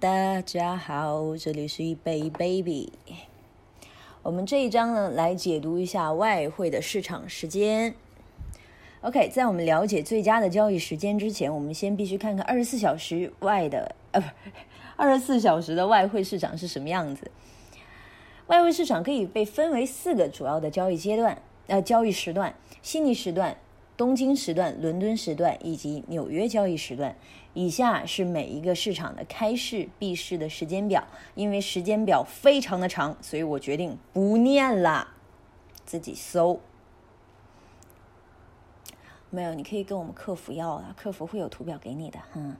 大家好，这里是一杯 baby。我们这一章呢，来解读一下外汇的市场时间。OK，在我们了解最佳的交易时间之前，我们先必须看看二十四小时外的呃，不，二十四小时的外汇市场是什么样子。外汇市场可以被分为四个主要的交易阶段，呃，交易时段：悉尼时段。东京时段、伦敦时段以及纽约交易时段。以下是每一个市场的开市、闭市的时间表。因为时间表非常的长，所以我决定不念了，自己搜。没有，你可以跟我们客服要啊，客服会有图表给你的。哈，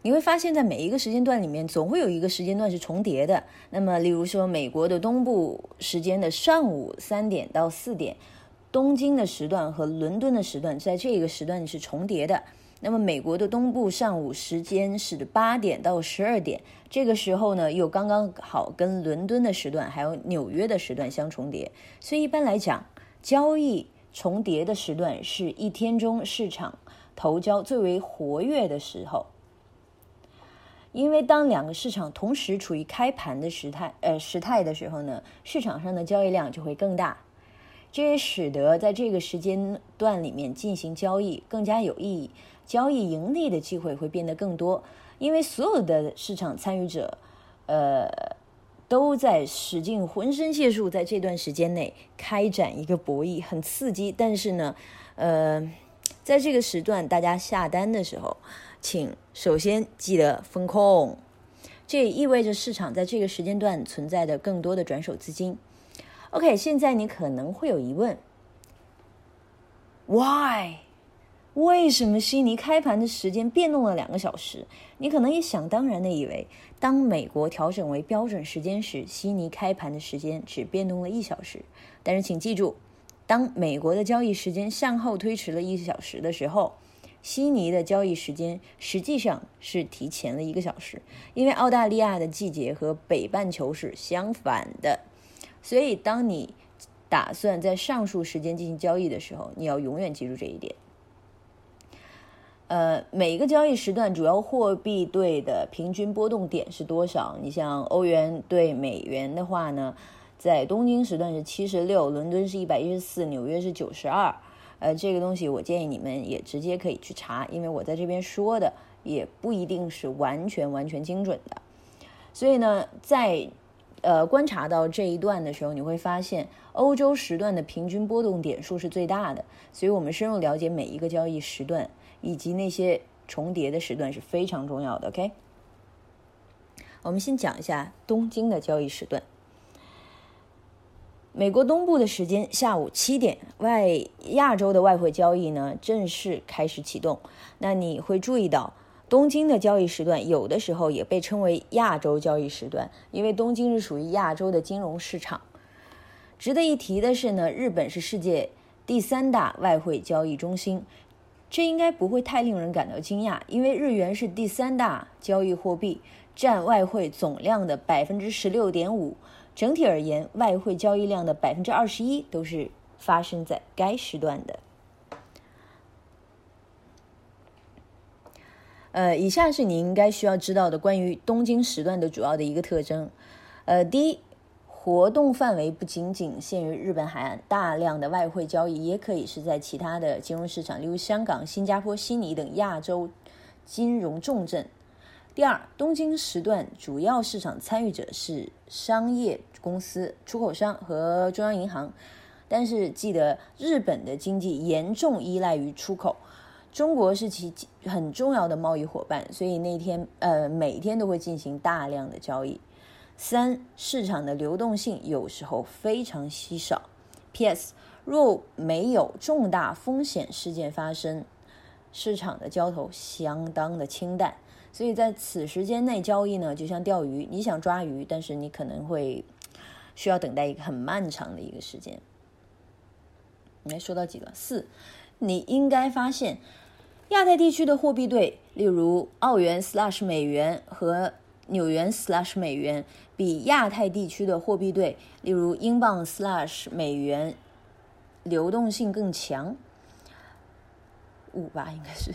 你会发现在每一个时间段里面，总会有一个时间段是重叠的。那么，例如说美国的东部时间的上午三点到四点。东京的时段和伦敦的时段在这个时段是重叠的。那么美国的东部上午时间是八点到十二点，这个时候呢又刚刚好跟伦敦的时段还有纽约的时段相重叠。所以一般来讲，交易重叠的时段是一天中市场投交最为活跃的时候。因为当两个市场同时处于开盘的时态呃时态的时候呢，市场上的交易量就会更大。这也使得在这个时间段里面进行交易更加有意义，交易盈利的机会会变得更多，因为所有的市场参与者，呃，都在使尽浑身解数，在这段时间内开展一个博弈，很刺激。但是呢，呃，在这个时段大家下单的时候，请首先记得风控，这也意味着市场在这个时间段存在的更多的转手资金。OK，现在你可能会有疑问，Why？为什么悉尼开盘的时间变动了两个小时？你可能也想当然的以为，当美国调整为标准时间时，悉尼开盘的时间只变动了一小时。但是请记住，当美国的交易时间向后推迟了一小时的时候，悉尼的交易时间实际上是提前了一个小时，因为澳大利亚的季节和北半球是相反的。所以，当你打算在上述时间进行交易的时候，你要永远记住这一点。呃，每一个交易时段主要货币对的平均波动点是多少？你像欧元对美元的话呢，在东京时段是七十六，伦敦是一百一十四，纽约是九十二。呃，这个东西我建议你们也直接可以去查，因为我在这边说的也不一定是完全完全精准的。所以呢，在呃，观察到这一段的时候，你会发现欧洲时段的平均波动点数是最大的。所以，我们深入了解每一个交易时段以及那些重叠的时段是非常重要的。OK，我们先讲一下东京的交易时段。美国东部的时间下午七点，外亚洲的外汇交易呢正式开始启动。那你会注意到。东京的交易时段有的时候也被称为亚洲交易时段，因为东京是属于亚洲的金融市场。值得一提的是呢，日本是世界第三大外汇交易中心，这应该不会太令人感到惊讶，因为日元是第三大交易货币，占外汇总量的百分之十六点五。整体而言，外汇交易量的百分之二十一都是发生在该时段的。呃，以下是你应该需要知道的关于东京时段的主要的一个特征。呃，第一，活动范围不仅仅限于日本海岸，大量的外汇交易也可以是在其他的金融市场，例如香港、新加坡、悉尼等亚洲金融重镇。第二，东京时段主要市场参与者是商业公司、出口商和中央银行，但是记得日本的经济严重依赖于出口。中国是其很重要的贸易伙伴，所以那天呃每天都会进行大量的交易。三市场的流动性有时候非常稀少。P.S. 若没有重大风险事件发生，市场的交投相当的清淡，所以在此时间内交易呢，就像钓鱼，你想抓鱼，但是你可能会需要等待一个很漫长的一个时间。没说到几个四，你应该发现。亚太地区的货币对，例如澳元 slash 美元和纽元 slash 美元，比亚太地区的货币对，例如英镑 slash 美元，流动性更强。五吧，应该是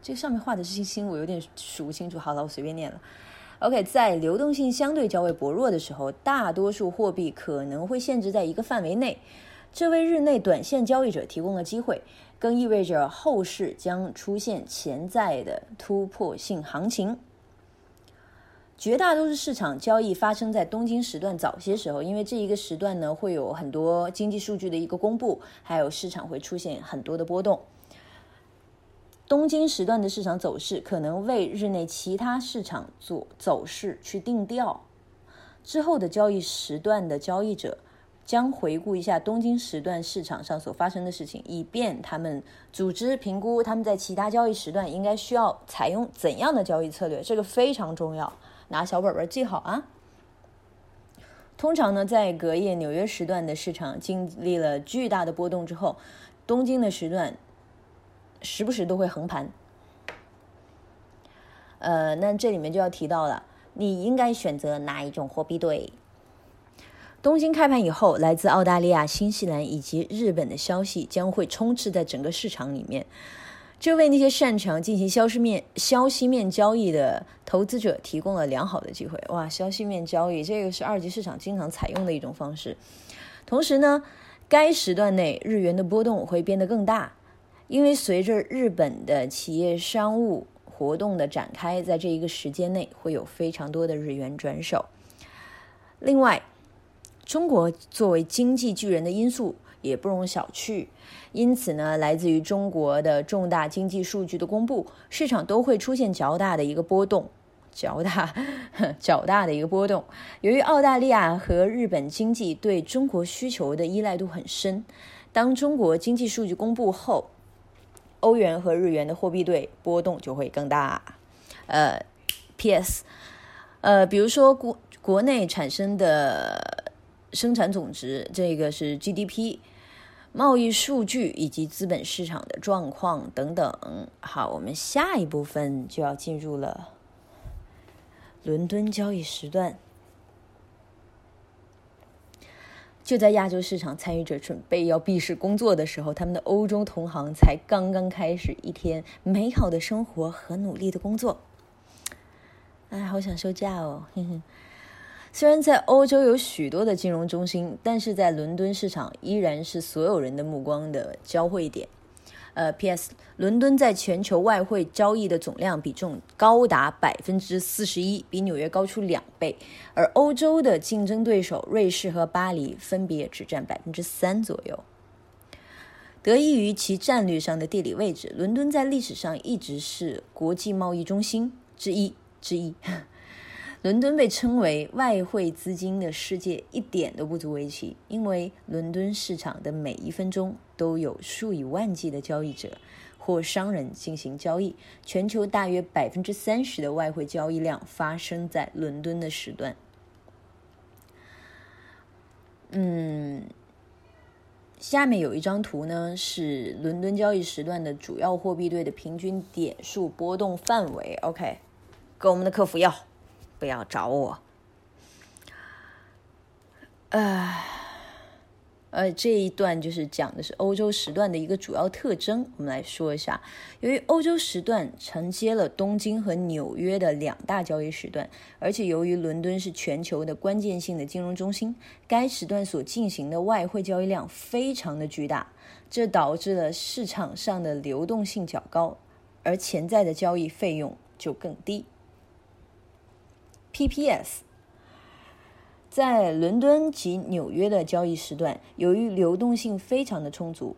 这上面画的是星星，我有点数不清楚。好了，我随便念了。OK，在流动性相对较为薄弱的时候，大多数货币可能会限制在一个范围内，这为日内短线交易者提供了机会，更意味着后市将出现潜在的突破性行情。绝大多数市场交易发生在东京时段早些时候，因为这一个时段呢会有很多经济数据的一个公布，还有市场会出现很多的波动。东京时段的市场走势可能为日内其他市场做走势去定调。之后的交易时段的交易者将回顾一下东京时段市场上所发生的事情，以便他们组织评估他们在其他交易时段应该需要采用怎样的交易策略。这个非常重要。拿小本本记好啊！通常呢，在隔夜纽约时段的市场经历了巨大的波动之后，东京的时段时不时都会横盘。呃，那这里面就要提到了，你应该选择哪一种货币对？东京开盘以后，来自澳大利亚、新西兰以及日本的消息将会充斥在整个市场里面。这为那些擅长进行消息面消息面交易的投资者提供了良好的机会。哇，消息面交易这个是二级市场经常采用的一种方式。同时呢，该时段内日元的波动会变得更大，因为随着日本的企业商务活动的展开，在这一个时间内会有非常多的日元转手。另外，中国作为经济巨人的因素。也不容小觑，因此呢，来自于中国的重大经济数据的公布，市场都会出现较大的一个波动，较大、较大的一个波动。由于澳大利亚和日本经济对中国需求的依赖度很深，当中国经济数据公布后，欧元和日元的货币对波动就会更大。呃，P.S. 呃，比如说国国内产生的生产总值，这个是 GDP。贸易数据以及资本市场的状况等等。好，我们下一部分就要进入了伦敦交易时段。就在亚洲市场参与者准备要闭市工作的时候，他们的欧洲同行才刚刚开始一天美好的生活和努力的工作。哎，好想休假哦！哼哼。虽然在欧洲有许多的金融中心，但是在伦敦市场依然是所有人的目光的交汇点。呃，P.S. 伦敦在全球外汇交易的总量比重高达百分之四十一，比纽约高出两倍。而欧洲的竞争对手瑞士和巴黎分别只占百分之三左右。得益于其战略上的地理位置，伦敦在历史上一直是国际贸易中心之一之一。伦敦被称为外汇资金的世界，一点都不足为奇，因为伦敦市场的每一分钟都有数以万计的交易者或商人进行交易。全球大约百分之三十的外汇交易量发生在伦敦的时段。嗯，下面有一张图呢，是伦敦交易时段的主要货币对的平均点数波动范围。OK，跟我们的客服要。不要找我。呃，呃，这一段就是讲的是欧洲时段的一个主要特征。我们来说一下，由于欧洲时段承接了东京和纽约的两大交易时段，而且由于伦敦是全球的关键性的金融中心，该时段所进行的外汇交易量非常的巨大，这导致了市场上的流动性较高，而潜在的交易费用就更低。PPS 在伦敦及纽约的交易时段，由于流动性非常的充足，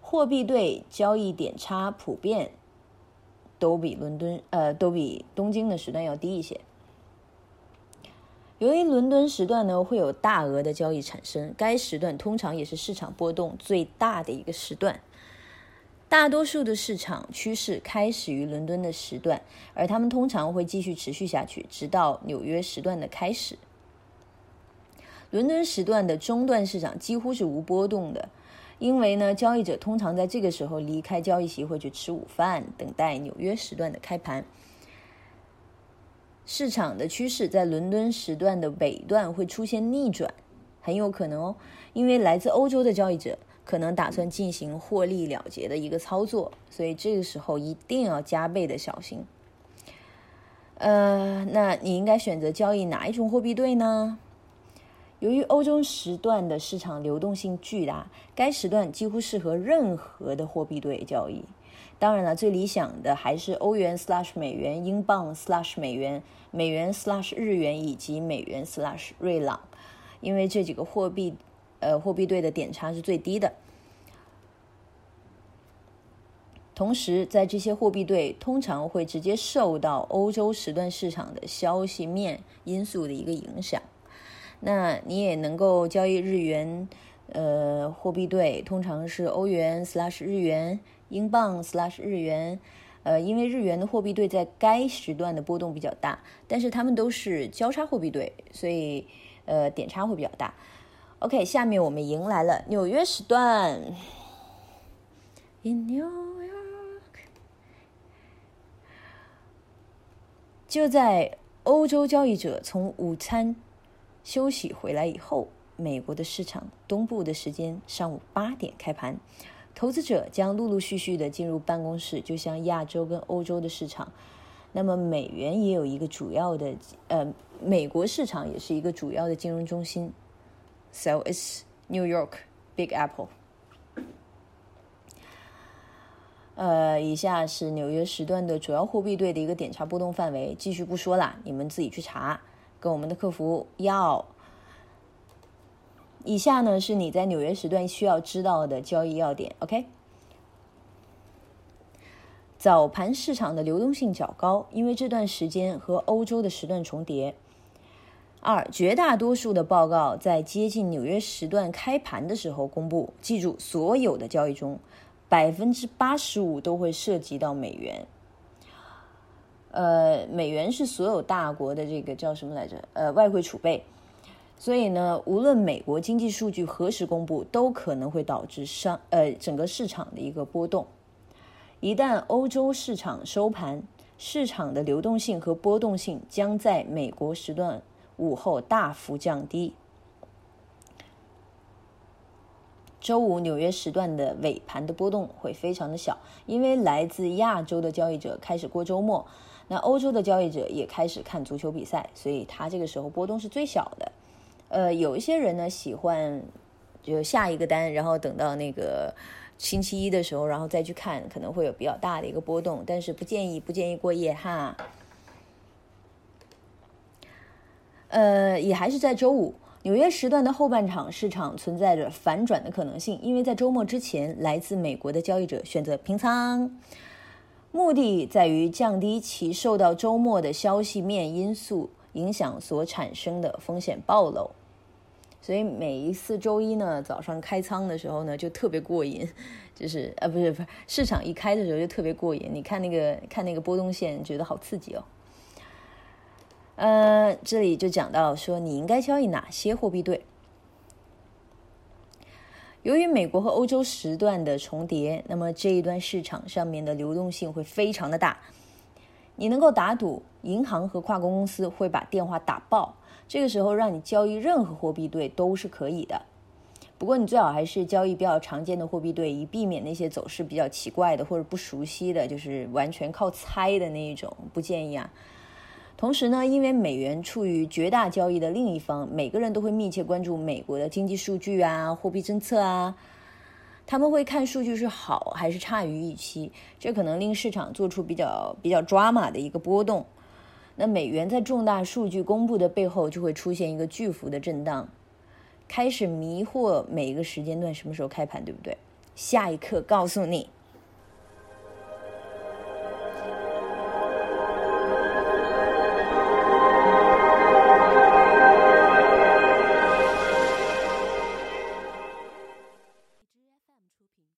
货币对交易点差普遍都比伦敦呃都比东京的时段要低一些。由于伦敦时段呢会有大额的交易产生，该时段通常也是市场波动最大的一个时段。大多数的市场趋势开始于伦敦的时段，而他们通常会继续持续下去，直到纽约时段的开始。伦敦时段的中段市场几乎是无波动的，因为呢，交易者通常在这个时候离开交易席会去吃午饭，等待纽约时段的开盘。市场的趋势在伦敦时段的尾段会出现逆转，很有可能哦，因为来自欧洲的交易者。可能打算进行获利了结的一个操作，所以这个时候一定要加倍的小心。呃，那你应该选择交易哪一种货币对呢？由于欧洲时段的市场流动性巨大，该时段几乎适合任何的货币对交易。当然了，最理想的还是欧元美元、英镑美元、美元日元以及美元瑞郎，因为这几个货币，呃，货币对的点差是最低的。同时，在这些货币对通常会直接受到欧洲时段市场的消息面因素的一个影响。那你也能够交易日元，呃，货币对通常是欧元日元。英镑日元，呃，因为日元的货币对在该时段的波动比较大，但是它们都是交叉货币对，所以呃点差会比较大。OK，下面我们迎来了纽约时段。In New York，就在欧洲交易者从午餐休息回来以后，美国的市场东部的时间上午八点开盘。投资者将陆陆续续的进入办公室，就像亚洲跟欧洲的市场。那么美元也有一个主要的，呃，美国市场也是一个主要的金融中心。So it's New York, Big Apple。呃，以下是纽约时段的主要货币对的一个点差波动范围，继续不说了，你们自己去查，跟我们的客服要。以下呢是你在纽约时段需要知道的交易要点。OK，早盘市场的流动性较高，因为这段时间和欧洲的时段重叠。二，绝大多数的报告在接近纽约时段开盘的时候公布。记住，所有的交易中，百分之八十五都会涉及到美元。呃，美元是所有大国的这个叫什么来着？呃，外汇储备。所以呢，无论美国经济数据何时公布，都可能会导致商呃整个市场的一个波动。一旦欧洲市场收盘，市场的流动性和波动性将在美国时段午后大幅降低。周五纽约时段的尾盘的波动会非常的小，因为来自亚洲的交易者开始过周末，那欧洲的交易者也开始看足球比赛，所以它这个时候波动是最小的。呃，有一些人呢喜欢就下一个单，然后等到那个星期一的时候，然后再去看，可能会有比较大的一个波动，但是不建议不建议过夜哈。呃，也还是在周五纽约时段的后半场，市场存在着反转的可能性，因为在周末之前，来自美国的交易者选择平仓，目的在于降低其受到周末的消息面因素影响所产生的风险暴露。所以每一次周一呢，早上开仓的时候呢，就特别过瘾，就是呃，不是不是，市场一开的时候就特别过瘾。你看那个看那个波动线，觉得好刺激哦。呃，这里就讲到说，你应该交易哪些货币对？由于美国和欧洲时段的重叠，那么这一段市场上面的流动性会非常的大。你能够打赌，银行和跨国公司会把电话打爆。这个时候让你交易任何货币对都是可以的，不过你最好还是交易比较常见的货币对，以避免那些走势比较奇怪的或者不熟悉的，就是完全靠猜的那一种，不建议啊。同时呢，因为美元处于绝大交易的另一方，每个人都会密切关注美国的经济数据啊、货币政策啊，他们会看数据是好还是差于预期，这可能令市场做出比较比较抓马的一个波动。那美元在重大数据公布的背后，就会出现一个巨幅的震荡，开始迷惑每一个时间段什么时候开盘，对不对？下一刻告诉你。